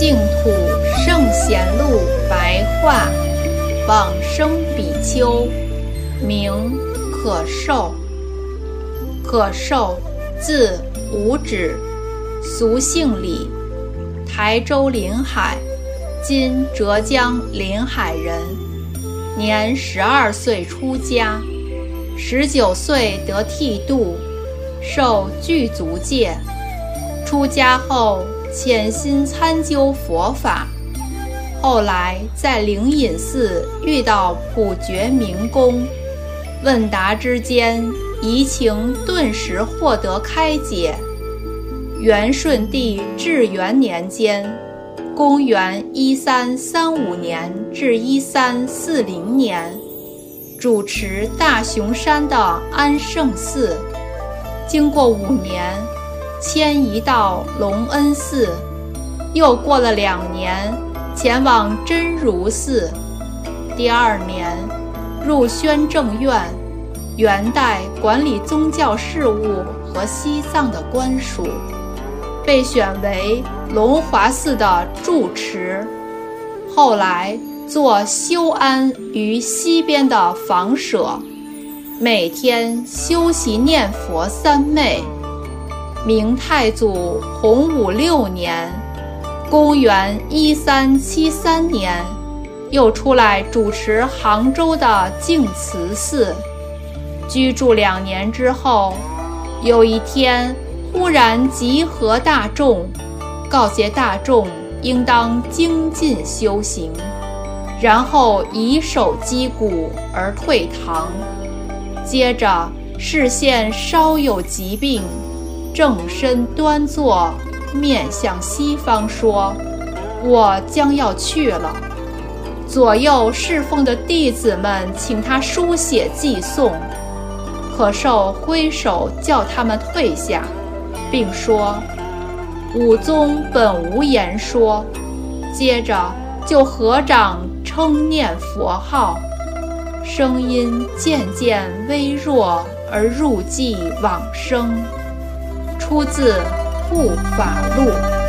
净土圣贤录白话，往生比丘，名可寿。可寿，字无止，俗姓李，台州临海（今浙江临海）人。年十二岁出家，十九岁得剃度，受具足戒。出家后潜心参究佛法。后来在灵隐寺遇到普觉明公，问答之间，疑情顿时获得开解。元顺帝至元年间，公元一三三五年至一三四零年，主持大雄山的安圣寺。经过五年，迁移到隆恩寺，又过了两年。前往真如寺，第二年入宣政院，元代管理宗教事务和西藏的官署，被选为龙华寺的住持。后来做修安于西边的房舍，每天修习念佛三昧。明太祖洪武六年。公元一三七三年，又出来主持杭州的净慈寺，居住两年之后，有一天忽然集合大众，告诫大众应当精进修行，然后以手击鼓而退堂。接着视线稍有疾病，正身端坐。面向西方说：“我将要去了。”左右侍奉的弟子们请他书写寄送，可受挥手叫他们退下，并说：“武宗本无言说。”接着就合掌称念佛号，声音渐渐微弱而入寂往生。出自。护法录。